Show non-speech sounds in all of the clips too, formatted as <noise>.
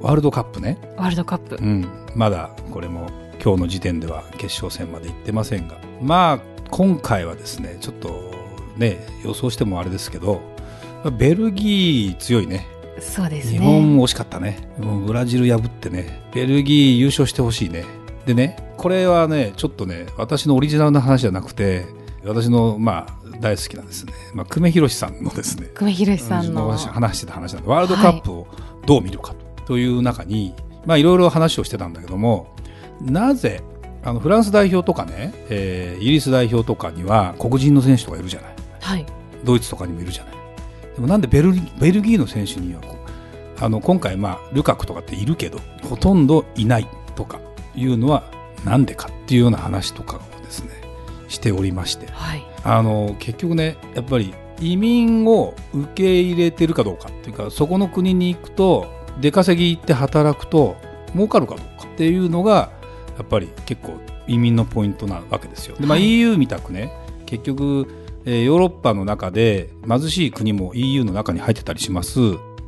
ワールドカップね。ワールドカップ。うん。まだこれも今日の時点では決勝戦まで行ってませんが。まあ今回はですねちょっとね予想してもあれですけどベルギー強いね。そうですね。日本も惜しかったね。ブラジル破ってね。ベルギー優勝してほしいね。でねこれはねちょっとね私のオリジナルな話じゃなくて私のまあ大好きなですね、まあ、久米宏さんのですね。久米宏さんの。私話してた話なんでワールドカップをどう見るかという中に、まあいろいろ話をしてたんだけどもなぜあのフランス代表とかね、えーイギリス代表とかには黒人の選手とかいるじゃない。はい。ドイツとかにもいるじゃない。でもなんでベルギベルギーの選手にはあの今回、まあ、ルカクとかっているけどほとんどいないとかいうのはなんでかっていうような話とかをですねしておりまして。はい。あの結局ねやっぱり移民を受け入れてるかどうかっていうかそこの国に行くと出稼ぎ行って働くと儲かるかどうかっていうのがやっぱり結構移民のポイントなわけですよ。でまあ、はい EU みたくね結局、えーヨーロッパの中で貧しい国も EU の中に入ってたりします。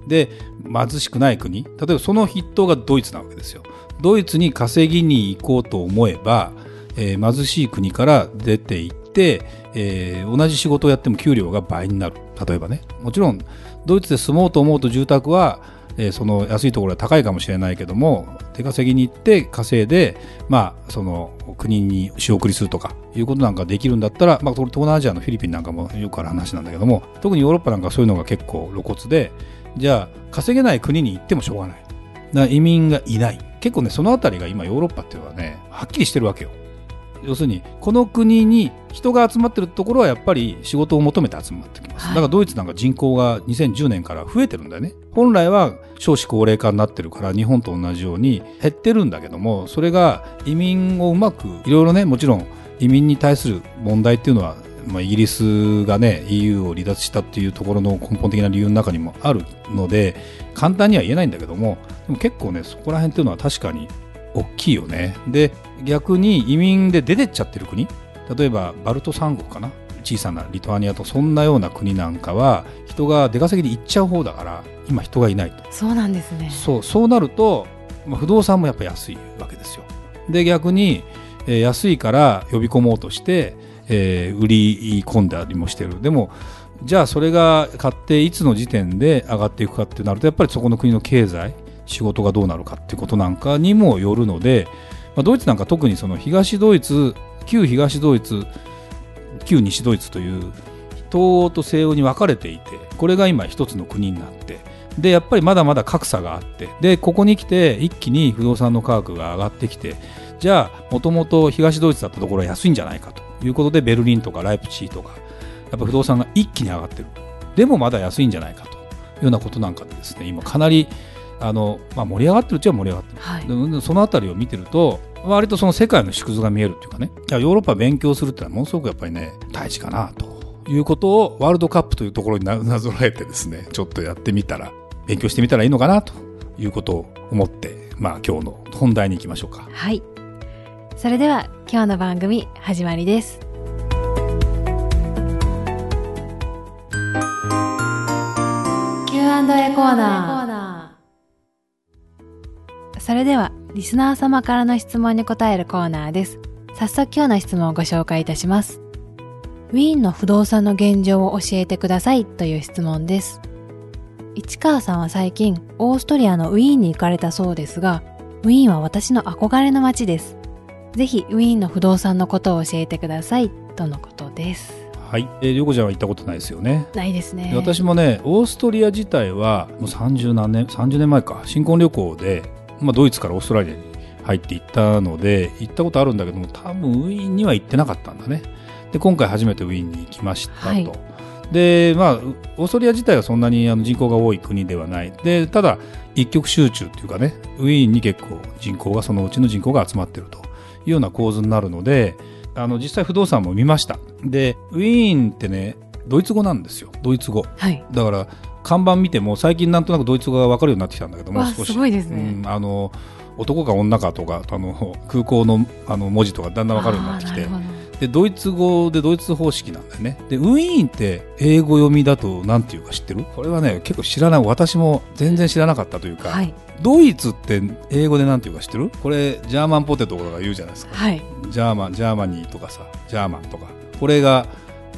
で貧しくない国例えばその筆頭がドイツなわけですよ。ドイツに稼ぎに行こうと思えば、えー貧しい国から出て行って、えー同じ仕事をやっても給料が倍になる例えばねもちろんドイツで住もうと思うと住宅は、えーその安いところは高いかもしれないけども出稼ぎに行って稼いで、まあ、その国に仕送りするとかいうことなんかできるんだったら、まあ、東南アジアのフィリピンなんかもよくある話なんだけども特にヨーロッパなんかそういうのが結構露骨でじゃあ稼げない国に行ってもしょうがない。だから移民がいない。結構ねそのあたりが今ヨーロッパっていうのはねはっきりしてるわけよ。要するにこの国に人が集まってるところはやっぱり仕事を求めて集まってきます、はい。だからドイツなんか人口が2010年から増えてるんだよね。本来は少子高齢化になってるから日本と同じように減ってるんだけどもそれが移民をうまくいろいろねもちろん移民に対する問題っていうのはまあ、イギリスがね EU を離脱したっていうところの根本的な理由の中にもあるので簡単には言えないんだけどもでも結構ねそこら辺っていうのは確かに大きいよね。で逆に移民で出てっちゃってる国？例えばバルト三国かな？小さなリトアニアとそんなような国なんかは人が出稼ぎで行っちゃう方だから今人がいないと。そうなんですね。そうそうなると、まあ、不動産もやっぱ安いわけですよ。で逆に、えー安いから呼び込もうとして、えー売り込んだりもしてる。でもじゃあそれが買っていつの時点で上がっていくかってなるとやっぱりそこの国の経済仕事がどうなるかっていうことなんかにもよるので、まあ、ドイツなんか特にその東ドイツ旧東ドイツ旧西ドイツという東欧と西欧に分かれていてこれが今一つの国になってでやっぱりまだまだ格差があってでここに来て一気に不動産の価格が上がってきてじゃあもともと東ドイツだったところは安いんじゃないかということでベルリンとかライプチヒとかやっぱ不動産が一気に上がってるでもまだ安いんじゃないかというようなことなんかでですね今かなりあの、まあ、盛り上がってるっちゃ盛り上がってる。はい。でそのあたりを見てると割とその世界の縮図が見えるっていうかね。いやヨーロッパ勉強するってのはものすごくやっぱりね大事かなということをワールドカップというところにななぞらえてですねちょっとやってみたら勉強してみたらいいのかなということを思ってまあ今日の本題に行きましょうか。はい。それでは今日の番組始まりです。Q&A コーナーそれではリスナー様からの質問に答えるコーナーです。早速今日の質問をご紹介いたします。ウィーンの不動産の現状を教えてくださいという質問です。市川さんは最近オーストリアのウィーンに行かれたそうですがウィーンは私の憧れの街です。ぜひウィーンの不動産のことを教えてくださいとのことです。はい、えー、りょうこちゃんは行ったことないですよね。ないですね。で私もねオーストリア自体はもう30何年30年前か。新婚旅行で、まあ、ドイツからオーストラリアに入って行ったので行ったことあるんだけども多分ウィーンには行ってなかったんだね。で今回初めてウィーンに行きましたと、はい。でまあオーストリア自体はそんなにあの人口が多い国ではない。でただ一極集中っていうかねウィーンに結構人口がそのうちの人口が集まってるというような構図になるのであの実際不動産も見ました。でウィーンってねドイツ語なんですよ。ドイツ語。はい。だから看板見ても最近なんとなくドイツ語が分かるようになってきたんだけどもわ少し。すごいですね。うん、あの男か女かとかあの <laughs> 空港のあの文字とかだんだん分かるようになってきて。でドイツ語でドイツ方式なんだよね。でウィーンって英語読みだと何ていうか知ってる？これはね結構知らない私も全然知らなかったというか、はい。ドイツって英語で何ていうか知ってる？これジャーマンポテトとか言うじゃないですか。はい。 German Germany とかさ German とか。これが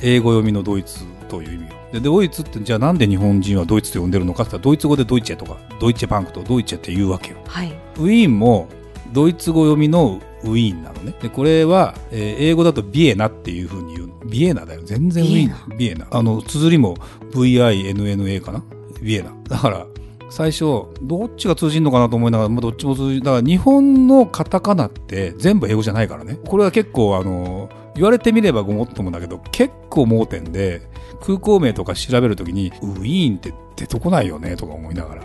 英語読みのドイツという意味よでドイツってじゃあなんで日本人はドイツと呼んでるのかって言ったらドイツ語で Deutsche とか Deutsche Bank と Deutsche って言うわけよ。はい。ウィーンもドイツ語読みのウィーンなのね。でこれは、えー英語だとビエナっていうふうに言う。ビエナだよ。全然ウィーン。ビエナ。あの綴りも VINNA かな？ビエナ。だから最初どっちが通じるのかなと思いながら、まあ、どっちも通じだから日本のカタカナって全部英語じゃないからね。これは結構あの言われてみればごもっともだけど結構盲点で空港名とか調べるときにウィーンって出てこないよねとか思いながら。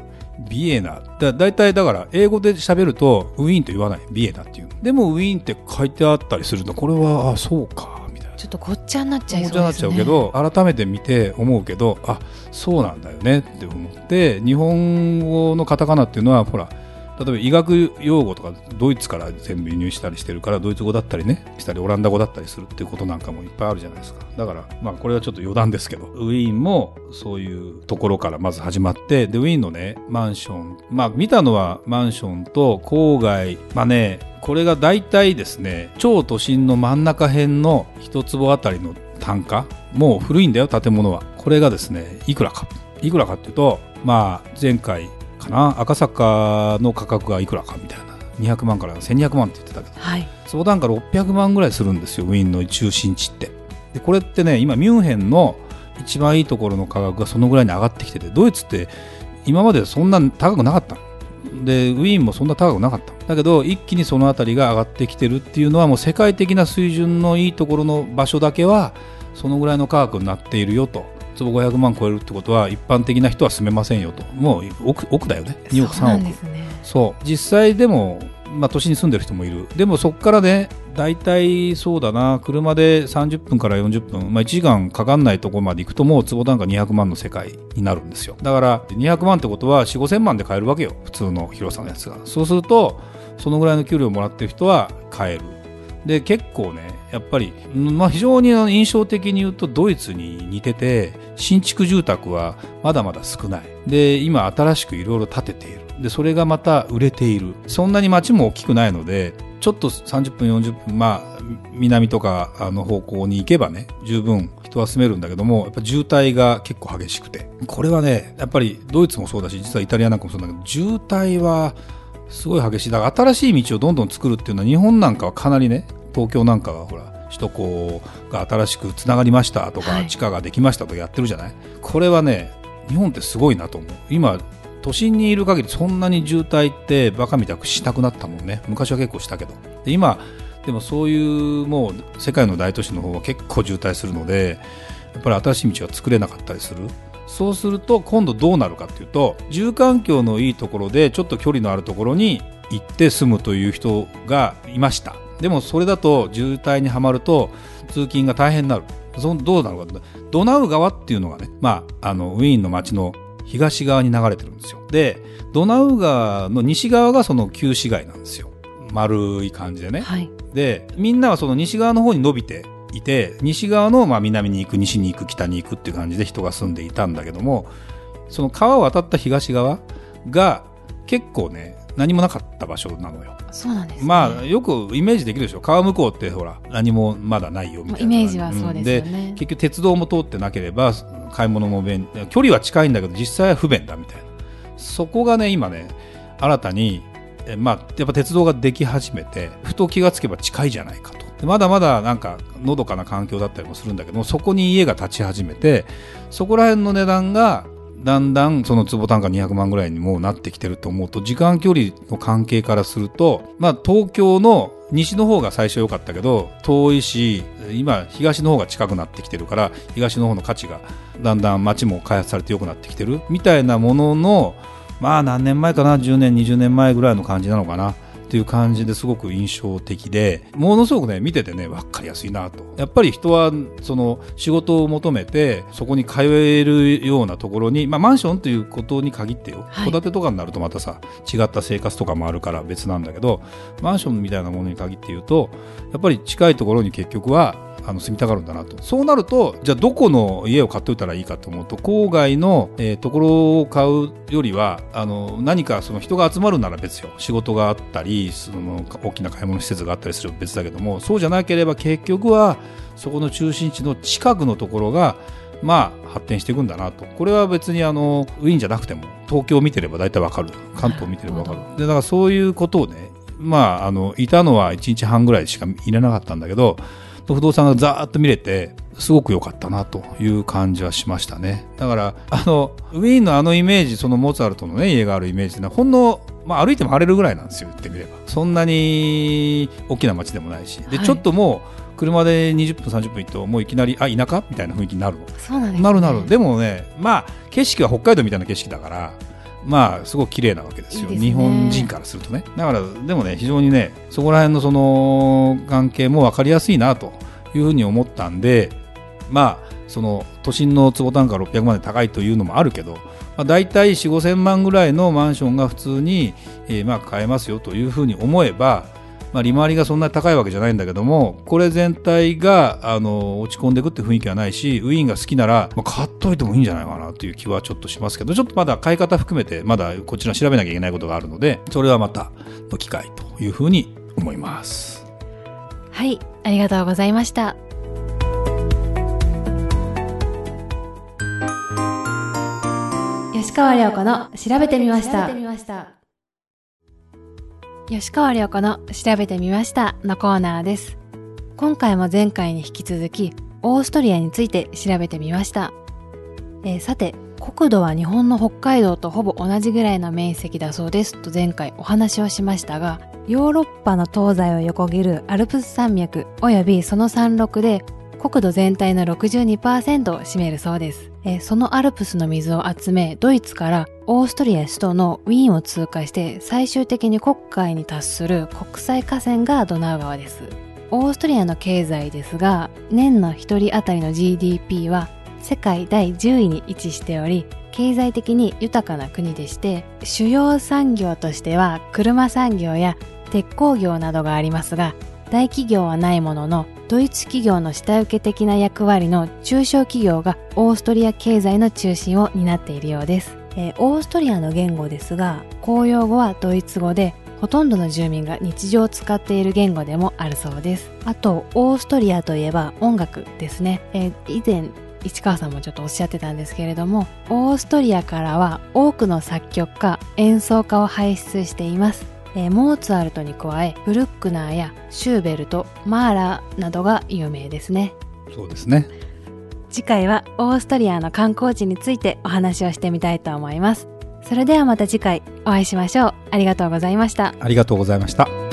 ビエナ。だだいたいだから英語で喋るとウィーンと言わない。ビエナっていうでもウィーンって書いてあったりするとこれはあそうかみたいな。ちょっとごっちゃになっちゃいおそうですね。茶になっちゃうけど改めて見て思うけどあそうなんだよねって思って日本語のカタカナっていうのはほら例えば医学用語とかドイツから全部輸入したりしてるからドイツ語だったりねしたりオランダ語だったりするっていうことなんかもいっぱいあるじゃないですか。だからまあこれはちょっと余談ですけど。ウィーンもそういうところからまず始まってでウィーンのねマンションまあ見たのはマンションと郊外まあねこれが大体ですね超都心の真ん中辺の一坪あたりの単価もう古いんだよ建物は。これがですねいくらか。いくらかっていうとまあ前回かな。赤坂の価格がいくらかみたいな。200万から1200万って言ってたけど。はい。相談価600万ぐらいするんですよウィーンの中心地って。でこれってね今ミュンヘンの一番いいところの価格がそのぐらいに上がってきててドイツって今までそんな高くなかったの。でウィーンもそんな高くなかっただけど一気にその辺りが上がってきてるっていうのはもう世界的な水準のいいところの場所だけはそのぐらいの価格になっているよと坪500万超えるってことは一般的な人は住めませんよと。もう億億だよね。2億そうな3億んですね。そう。実際でも、まあ、都心に住んでる人もいる。でもそこからね大体そうだな車で30分から40分、まあ、1時間かかんないところまで行くともう坪単価200万の世界になるんですよ。だから200万ってことは4 5千万で買えるわけよ。普通の広さのやつが。そうするとそのぐらいの給料をもらってる人は買えるで結構ねやっぱり、まあ、非常に印象的に言うとドイツに似てて新築住宅はまだまだ少ない。で今新しくいろいろ建てている。でそれがまた売れている。そんなに街も大きくないのでちょっと30分40分まあ南とかの方向に行けばね十分人は住めるんだけどもやっぱ渋滞が結構激しくて。これはねやっぱりドイツもそうだし実はイタリアなんかもそうだけど渋滞はすごい激しい。だから新しい道をどんどん作るっていうのは日本なんかはかなりね東京なんかはほら首都高が新しくつながりましたとか、はい。地下ができましたとかやってるじゃない？これはね日本ってすごいなと思う。今都心にいる限りそんなに渋滞ってバカみたくしなくなったもんね。昔は結構したけど。で今でもそういうもう世界の大都市の方は結構渋滞するのでやっぱり新しい道が作れなかったりするそうすると今度どうなるかっていうと住環境のいいところでちょっと距離のあるところに行って住むという人がいました。でもそれだと渋滞にはまると通勤が大変になる。そのどうなるかドナウ川っていうのがね、まあ、あのウィーンの街の東側に流れてるんですよ。でドナウ川の西側がその旧市街なんですよ。丸い感じでね、はい。でみんなはその西側の方に伸びていて西側のまあ南に行く西に行く北に行くっていう感じで人が住んでいたんだけどもその川を渡った東側が結構ね何もなかった場所なのよ。そうなんですね。まあよくイメージできるでしょ。川向こうってほら何もまだないよみたいなイメージはそうですよね。ん結局鉄道も通ってなければ買い物も便距離は近いんだけど実際は不便だみたいな。そこがね今ね新たにえまあやっぱ鉄道ができ始めてふと気がつけば近いじゃないかとでまだまだなんかのどかな環境だったりもするんだけどそこに家が建ち始めてそこら辺の値段がだんだんその坪単価200万ぐらいにもうなってきてると思うと時間距離の関係からすると、まあ、東京の西の方が最初良かったけど遠いし今東の方が近くなってきてるから東の方の価値がだんだん街も開発されて良くなってきてるみたいなもののまあ何年前かな10年20年前ぐらいの感じなのかな。っていう感じですごく印象的でものすごくね見ててね分かりやすいなと。やっぱり人はその仕事を求めてそこに通えるようなところに、まあ、マンションということに限ってよ。戸、建てとかになるとまたさ違った生活とかもあるから別なんだけどマンションみたいなものに限って言うとやっぱり近いところに結局はあの住みたがるんだなと。そうなるとじゃあどこの家を買っておいたらいいかと思うと郊外の、えー、ところを買うよりはあの何かその人が集まるなら別よ。仕事があったりその大きな買い物施設があったりする別だけどもそうじゃなければ結局はそこの中心地の近くのところがまあ発展していくんだなと。これは別にあのウィーンじゃなくても東京を見てれば大体わかる。関東を見てればわかる。でだからそういうことをねまああのいたのは1日半ぐらいしかいれなかったんだけど不動産がざーっと見れてすごく良かったなという感じはしましたね。だからあのウィーンのあのイメージそのモーツァルトのね家があるイメージはほんのまあ、歩いても晴れるぐらいなんですよ言ってみれば。そんなに大きな街でもないし。で、はい、ちょっともう車で20分30分行くともういきなりあ田舎みたいな雰囲気になるの。そうなんです、ね、なるなる。でもねまあ景色は北海道みたいな景色だからまあすごく綺麗なわけですよ、ね、日本人からするとね。だからでもね非常にねそこら辺のその関係も分かりやすいなというふうに思ったんでまあその都心の坪単価600万で高いというのもあるけど、まあ、大体4 5千万ぐらいのマンションが普通に、えー、まあ買えますよというふうに思えば、まあ、利回りがそんなに高いわけじゃないんだけどもこれ全体があの落ち込んでいくって雰囲気はないしウィーンが好きなら、まあ、買っといてもいいんじゃないかなという気はちょっとしますけどちょっとまだ買い方含めてまだこちら調べなきゃいけないことがあるのでそれはまたの機会というふうに思います。はいありがとうございました。吉川良子の調べてみました。吉川良子の調べてみましたのコーナーです。今回も前回に引き続き、オーストリアについて調べてみました。えー、さて、国土は日本の北海道とほぼ同じぐらいの面積だそうですと前回お話をしましたが、ヨーロッパの東西を横切るアルプス山脈及びその山麓で国土全体の62%を占めるそうです。そのアルプスの水を集め、ドイツからオーストリア首都のウィーンを通過して最終的に国海に達する国際河川がドナウ川です。オーストリアの経済ですが、年の1人当たりの GDP は世界第10位に位置しており、経済的に豊かな国でして、主要産業としては車産業や鉄鋼業などがありますが、大企業はないもののドイツ企業の下請け的な役割の中小企業がオーストリア経済の中心を担っているようです、えー、オーストリアの言語ですが公用語はドイツ語でほとんどの住民が日常を使っている言語でもあるそうです。あとオーストリアといえば音楽ですね、えー、以前市川さんもちょっとおっしゃってたんですけれどもオーストリアからは多くの作曲家演奏家を輩出しています。えー、モーツァルトに加えブルックナーやシューベルトマーラーなどが有名ですね。そうですね。次回はオーストリアの観光地についてお話をしてみたいと思います。それではまた次回お会いしましょう。ありがとうございました。ありがとうございました